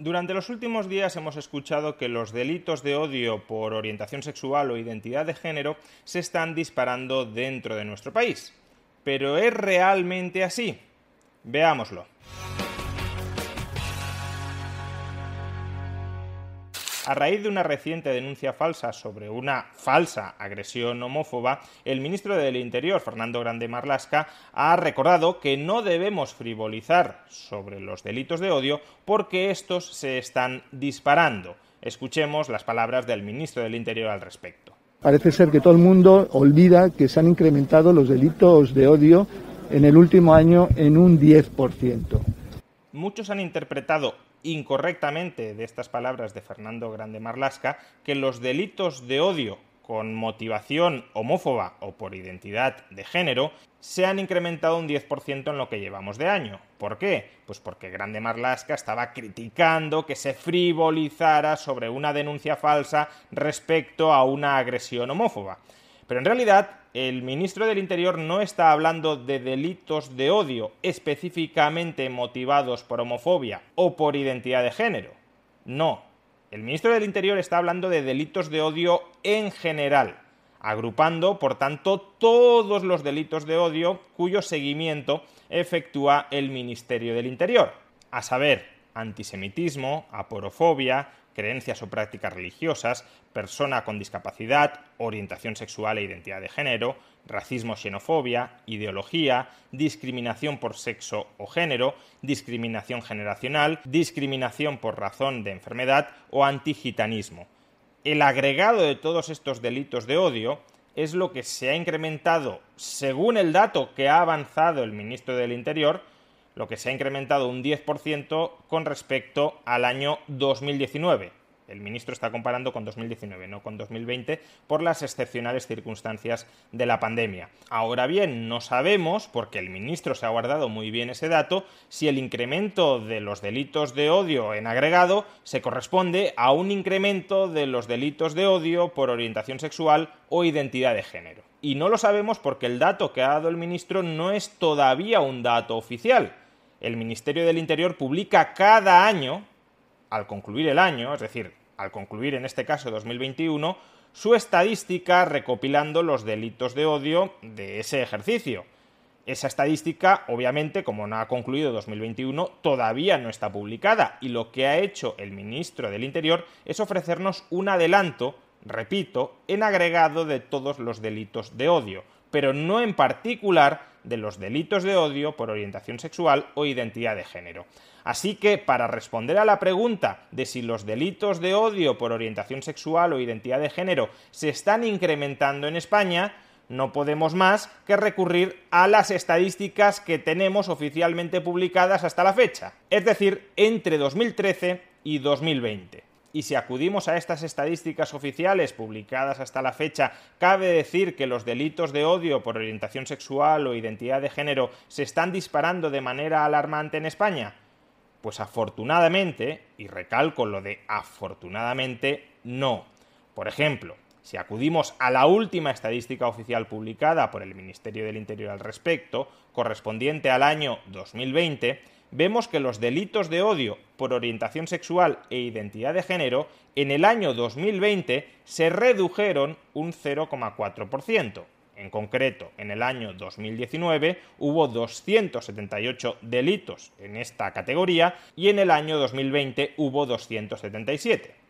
Durante los últimos días hemos escuchado que los delitos de odio por orientación sexual o identidad de género se están disparando dentro de nuestro país. ¿Pero es realmente así? Veámoslo. A raíz de una reciente denuncia falsa sobre una falsa agresión homófoba, el ministro del Interior, Fernando Grande Marlasca, ha recordado que no debemos frivolizar sobre los delitos de odio porque estos se están disparando. Escuchemos las palabras del ministro del Interior al respecto. Parece ser que todo el mundo olvida que se han incrementado los delitos de odio en el último año en un 10%. Muchos han interpretado incorrectamente de estas palabras de Fernando Grande Marlasca que los delitos de odio con motivación homófoba o por identidad de género se han incrementado un 10% en lo que llevamos de año. ¿Por qué? Pues porque Grande Marlasca estaba criticando que se frivolizara sobre una denuncia falsa respecto a una agresión homófoba. Pero en realidad el ministro del Interior no está hablando de delitos de odio específicamente motivados por homofobia o por identidad de género. No. El ministro del Interior está hablando de delitos de odio en general, agrupando, por tanto, todos los delitos de odio cuyo seguimiento efectúa el Ministerio del Interior, a saber, antisemitismo, aporofobia, creencias o prácticas religiosas, persona con discapacidad, orientación sexual e identidad de género, racismo, xenofobia, ideología, discriminación por sexo o género, discriminación generacional, discriminación por razón de enfermedad o antigitanismo. El agregado de todos estos delitos de odio es lo que se ha incrementado, según el dato que ha avanzado el ministro del Interior, lo que se ha incrementado un 10% con respecto al año 2019. El ministro está comparando con 2019, no con 2020, por las excepcionales circunstancias de la pandemia. Ahora bien, no sabemos, porque el ministro se ha guardado muy bien ese dato, si el incremento de los delitos de odio en agregado se corresponde a un incremento de los delitos de odio por orientación sexual o identidad de género. Y no lo sabemos porque el dato que ha dado el ministro no es todavía un dato oficial el Ministerio del Interior publica cada año, al concluir el año, es decir, al concluir en este caso 2021, su estadística recopilando los delitos de odio de ese ejercicio. Esa estadística, obviamente, como no ha concluido 2021, todavía no está publicada y lo que ha hecho el ministro del Interior es ofrecernos un adelanto, repito, en agregado de todos los delitos de odio, pero no en particular de los delitos de odio por orientación sexual o identidad de género. Así que, para responder a la pregunta de si los delitos de odio por orientación sexual o identidad de género se están incrementando en España, no podemos más que recurrir a las estadísticas que tenemos oficialmente publicadas hasta la fecha, es decir, entre 2013 y 2020. Y si acudimos a estas estadísticas oficiales publicadas hasta la fecha, cabe decir que los delitos de odio por orientación sexual o identidad de género se están disparando de manera alarmante en España. Pues afortunadamente, y recalco lo de afortunadamente, no. Por ejemplo, si acudimos a la última estadística oficial publicada por el Ministerio del Interior al respecto, correspondiente al año 2020, vemos que los delitos de odio por orientación sexual e identidad de género en el año 2020 se redujeron un 0,4%. En concreto, en el año 2019 hubo 278 delitos en esta categoría y en el año 2020 hubo 277.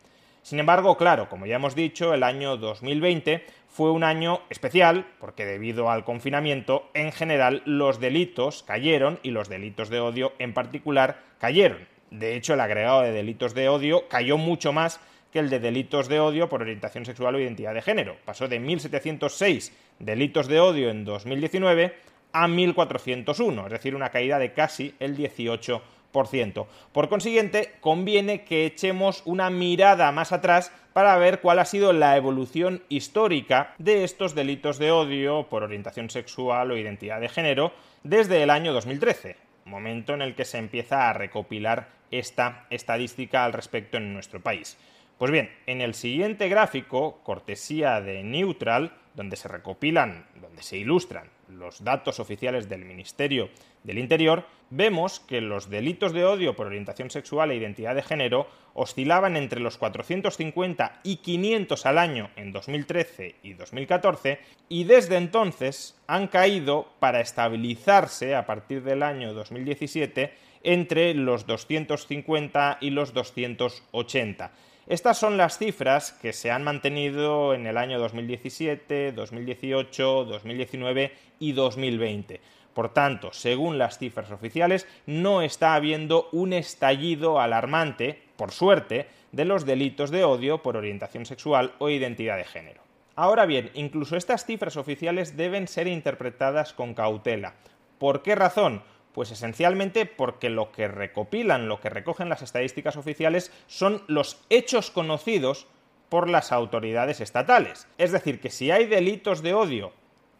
Sin embargo, claro, como ya hemos dicho, el año 2020 fue un año especial porque debido al confinamiento, en general los delitos cayeron y los delitos de odio en particular cayeron. De hecho, el agregado de delitos de odio cayó mucho más que el de delitos de odio por orientación sexual o identidad de género. Pasó de 1.706 delitos de odio en 2019 a 1.401, es decir, una caída de casi el 18%. Por consiguiente, conviene que echemos una mirada más atrás para ver cuál ha sido la evolución histórica de estos delitos de odio por orientación sexual o identidad de género desde el año 2013, momento en el que se empieza a recopilar esta estadística al respecto en nuestro país. Pues bien, en el siguiente gráfico, cortesía de Neutral, donde se recopilan, donde se ilustran los datos oficiales del Ministerio del Interior, vemos que los delitos de odio por orientación sexual e identidad de género oscilaban entre los 450 y 500 al año en 2013 y 2014 y desde entonces han caído para estabilizarse a partir del año 2017 entre los 250 y los 280 estas son las cifras que se han mantenido en el año 2017, 2018, 2019 y 2020. Por tanto, según las cifras oficiales, no está habiendo un estallido alarmante, por suerte, de los delitos de odio por orientación sexual o identidad de género. Ahora bien, incluso estas cifras oficiales deben ser interpretadas con cautela. ¿Por qué razón? Pues esencialmente porque lo que recopilan, lo que recogen las estadísticas oficiales son los hechos conocidos por las autoridades estatales. Es decir, que si hay delitos de odio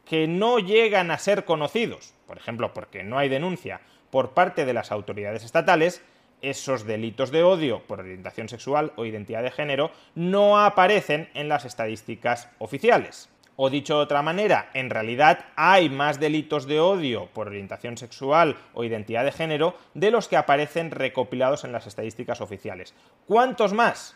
que no llegan a ser conocidos, por ejemplo, porque no hay denuncia por parte de las autoridades estatales, esos delitos de odio por orientación sexual o identidad de género no aparecen en las estadísticas oficiales. O dicho de otra manera, en realidad hay más delitos de odio por orientación sexual o identidad de género de los que aparecen recopilados en las estadísticas oficiales. ¿Cuántos más?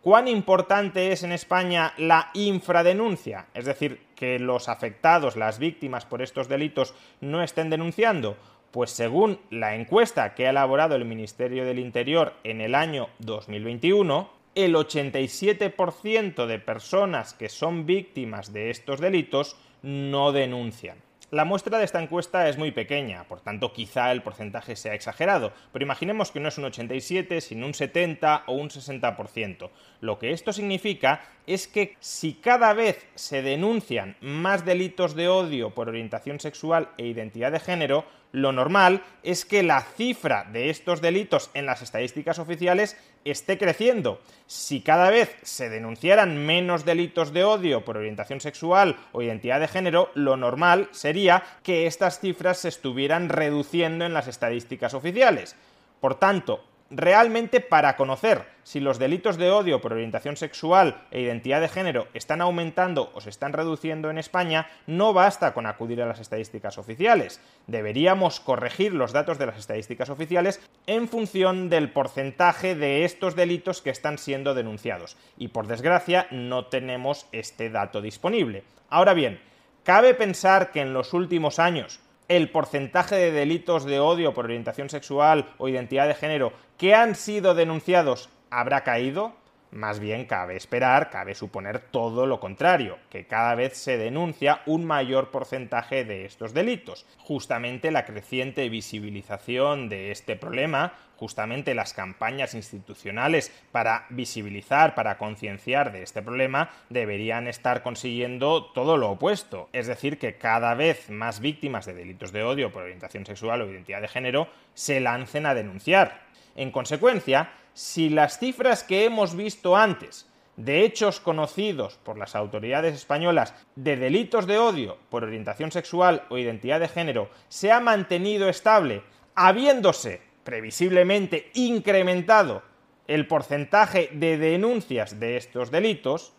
¿Cuán importante es en España la infradenuncia? Es decir, que los afectados, las víctimas por estos delitos no estén denunciando. Pues según la encuesta que ha elaborado el Ministerio del Interior en el año 2021, el 87% de personas que son víctimas de estos delitos no denuncian. La muestra de esta encuesta es muy pequeña, por tanto quizá el porcentaje sea exagerado, pero imaginemos que no es un 87, sino un 70 o un 60%. Lo que esto significa es que si cada vez se denuncian más delitos de odio por orientación sexual e identidad de género, lo normal es que la cifra de estos delitos en las estadísticas oficiales esté creciendo. Si cada vez se denunciaran menos delitos de odio por orientación sexual o identidad de género, lo normal sería que estas cifras se estuvieran reduciendo en las estadísticas oficiales. Por tanto, realmente para conocer si los delitos de odio por orientación sexual e identidad de género están aumentando o se están reduciendo en España, no basta con acudir a las estadísticas oficiales. Deberíamos corregir los datos de las estadísticas oficiales en función del porcentaje de estos delitos que están siendo denunciados. Y por desgracia no tenemos este dato disponible. Ahora bien, cabe pensar que en los últimos años el porcentaje de delitos de odio por orientación sexual o identidad de género que han sido denunciados habrá caído? Más bien cabe esperar, cabe suponer todo lo contrario, que cada vez se denuncia un mayor porcentaje de estos delitos. Justamente la creciente visibilización de este problema, justamente las campañas institucionales para visibilizar, para concienciar de este problema, deberían estar consiguiendo todo lo opuesto. Es decir, que cada vez más víctimas de delitos de odio por orientación sexual o identidad de género se lancen a denunciar. En consecuencia, si las cifras que hemos visto antes de hechos conocidos por las autoridades españolas de delitos de odio por orientación sexual o identidad de género se ha mantenido estable, habiéndose previsiblemente incrementado el porcentaje de denuncias de estos delitos,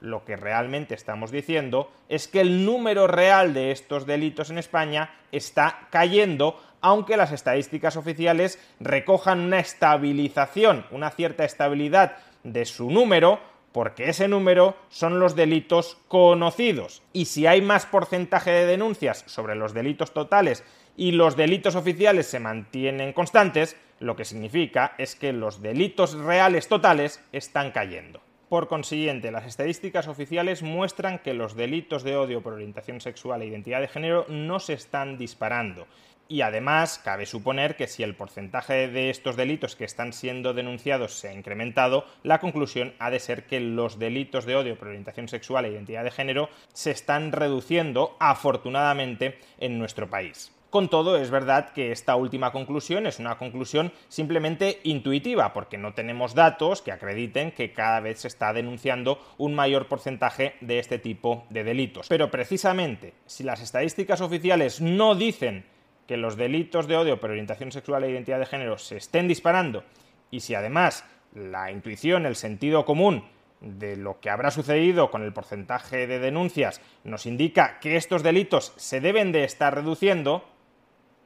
lo que realmente estamos diciendo es que el número real de estos delitos en España está cayendo, aunque las estadísticas oficiales recojan una estabilización, una cierta estabilidad de su número, porque ese número son los delitos conocidos. Y si hay más porcentaje de denuncias sobre los delitos totales y los delitos oficiales se mantienen constantes, lo que significa es que los delitos reales totales están cayendo. Por consiguiente, las estadísticas oficiales muestran que los delitos de odio por orientación sexual e identidad de género no se están disparando. Y además, cabe suponer que si el porcentaje de estos delitos que están siendo denunciados se ha incrementado, la conclusión ha de ser que los delitos de odio por orientación sexual e identidad de género se están reduciendo, afortunadamente, en nuestro país. Con todo, es verdad que esta última conclusión es una conclusión simplemente intuitiva, porque no tenemos datos que acrediten que cada vez se está denunciando un mayor porcentaje de este tipo de delitos. Pero precisamente, si las estadísticas oficiales no dicen que los delitos de odio por orientación sexual e identidad de género se estén disparando, y si además la intuición, el sentido común de lo que habrá sucedido con el porcentaje de denuncias nos indica que estos delitos se deben de estar reduciendo,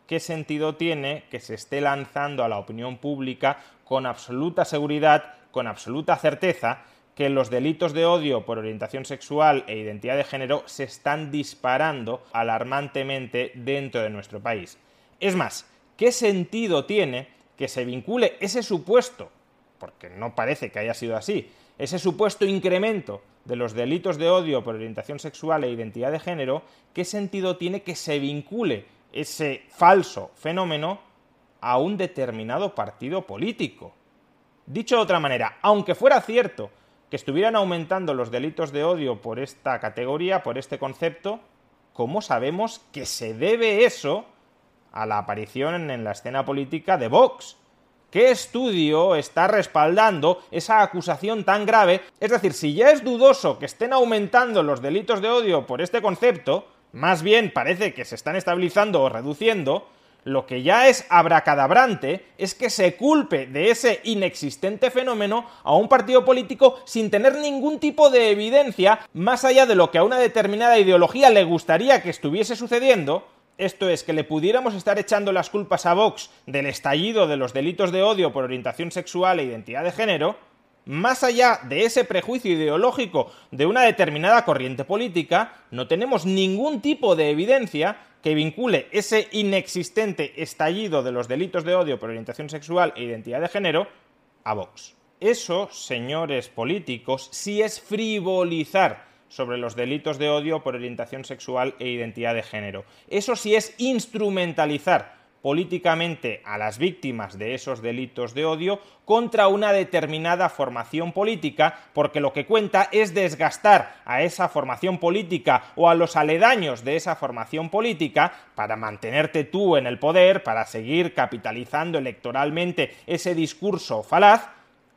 ¿qué sentido tiene que se esté lanzando a la opinión pública con absoluta seguridad, con absoluta certeza, que los delitos de odio por orientación sexual e identidad de género se están disparando alarmantemente dentro de nuestro país? Es más, ¿qué sentido tiene que se vincule ese supuesto, porque no parece que haya sido así, ese supuesto incremento de los delitos de odio por orientación sexual e identidad de género, ¿qué sentido tiene que se vincule ese falso fenómeno a un determinado partido político. Dicho de otra manera, aunque fuera cierto que estuvieran aumentando los delitos de odio por esta categoría, por este concepto, ¿cómo sabemos que se debe eso a la aparición en la escena política de Vox? ¿Qué estudio está respaldando esa acusación tan grave? Es decir, si ya es dudoso que estén aumentando los delitos de odio por este concepto, más bien parece que se están estabilizando o reduciendo, lo que ya es abracadabrante es que se culpe de ese inexistente fenómeno a un partido político sin tener ningún tipo de evidencia más allá de lo que a una determinada ideología le gustaría que estuviese sucediendo, esto es, que le pudiéramos estar echando las culpas a Vox del estallido de los delitos de odio por orientación sexual e identidad de género, más allá de ese prejuicio ideológico de una determinada corriente política, no tenemos ningún tipo de evidencia que vincule ese inexistente estallido de los delitos de odio por orientación sexual e identidad de género a Vox. Eso, señores políticos, sí es frivolizar sobre los delitos de odio por orientación sexual e identidad de género. Eso sí es instrumentalizar políticamente a las víctimas de esos delitos de odio contra una determinada formación política, porque lo que cuenta es desgastar a esa formación política o a los aledaños de esa formación política para mantenerte tú en el poder, para seguir capitalizando electoralmente ese discurso falaz,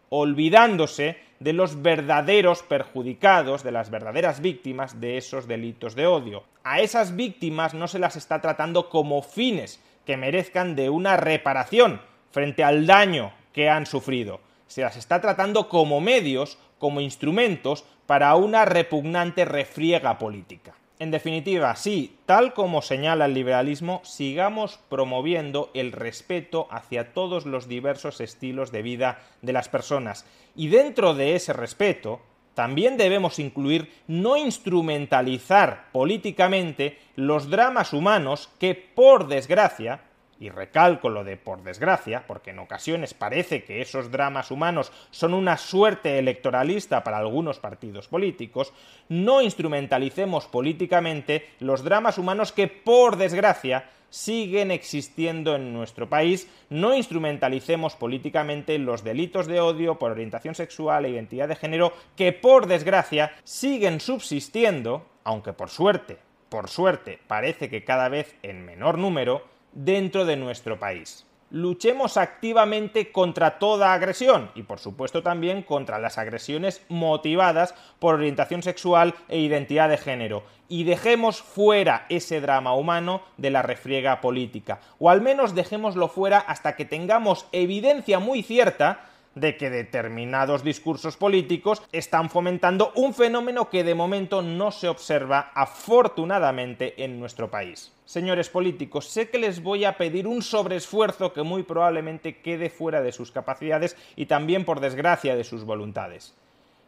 olvidándose de los verdaderos perjudicados, de las verdaderas víctimas de esos delitos de odio. A esas víctimas no se las está tratando como fines, que merezcan de una reparación frente al daño que han sufrido. Se las está tratando como medios, como instrumentos para una repugnante refriega política. En definitiva, sí, tal como señala el liberalismo, sigamos promoviendo el respeto hacia todos los diversos estilos de vida de las personas. Y dentro de ese respeto, también debemos incluir no instrumentalizar políticamente los dramas humanos que, por desgracia, y recalco lo de por desgracia, porque en ocasiones parece que esos dramas humanos son una suerte electoralista para algunos partidos políticos, no instrumentalicemos políticamente los dramas humanos que por desgracia siguen existiendo en nuestro país, no instrumentalicemos políticamente los delitos de odio por orientación sexual e identidad de género que por desgracia siguen subsistiendo, aunque por suerte, por suerte parece que cada vez en menor número, dentro de nuestro país. Luchemos activamente contra toda agresión y por supuesto también contra las agresiones motivadas por orientación sexual e identidad de género y dejemos fuera ese drama humano de la refriega política o al menos dejémoslo fuera hasta que tengamos evidencia muy cierta de que determinados discursos políticos están fomentando un fenómeno que de momento no se observa afortunadamente en nuestro país. Señores políticos, sé que les voy a pedir un sobreesfuerzo que muy probablemente quede fuera de sus capacidades y también por desgracia de sus voluntades.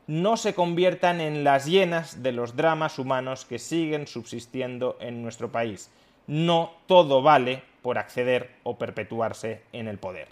No se conviertan en las llenas de los dramas humanos que siguen subsistiendo en nuestro país. No todo vale por acceder o perpetuarse en el poder.